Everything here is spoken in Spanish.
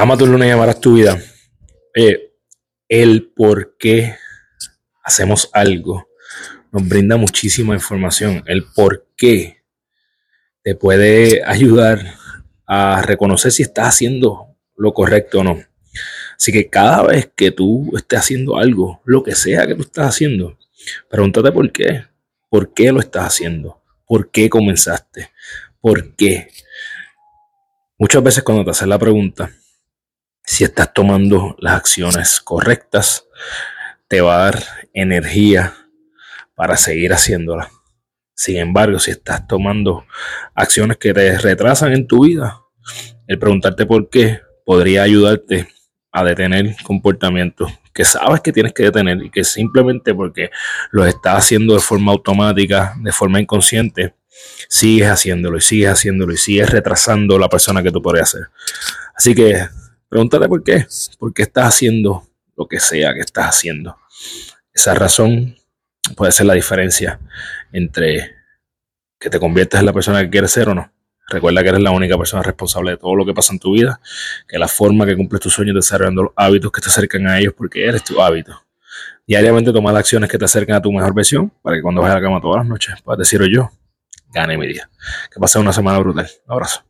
Ama tu luna y amarás tu vida. el por qué hacemos algo nos brinda muchísima información. El por qué te puede ayudar a reconocer si estás haciendo lo correcto o no. Así que cada vez que tú estés haciendo algo, lo que sea que tú estás haciendo, pregúntate por qué. ¿Por qué lo estás haciendo? ¿Por qué comenzaste? ¿Por qué? Muchas veces cuando te haces la pregunta, si estás tomando las acciones correctas, te va a dar energía para seguir haciéndolas. Sin embargo, si estás tomando acciones que te retrasan en tu vida, el preguntarte por qué podría ayudarte a detener comportamientos que sabes que tienes que detener y que simplemente porque los estás haciendo de forma automática, de forma inconsciente, sigues haciéndolo y sigues haciéndolo y sigues retrasando la persona que tú podrías ser. Así que Pregúntate por qué. ¿Por qué estás haciendo lo que sea que estás haciendo? Esa razón puede ser la diferencia entre que te conviertas en la persona que quieres ser o no. Recuerda que eres la única persona responsable de todo lo que pasa en tu vida, que la forma que cumples tus sueños desarrollando los hábitos que te acercan a ellos porque eres tu hábito. Diariamente toma acciones que te acerquen a tu mejor versión para que cuando vayas a la cama todas las noches puedas decir yo, gane mi día. Que pase una semana brutal. Un abrazo.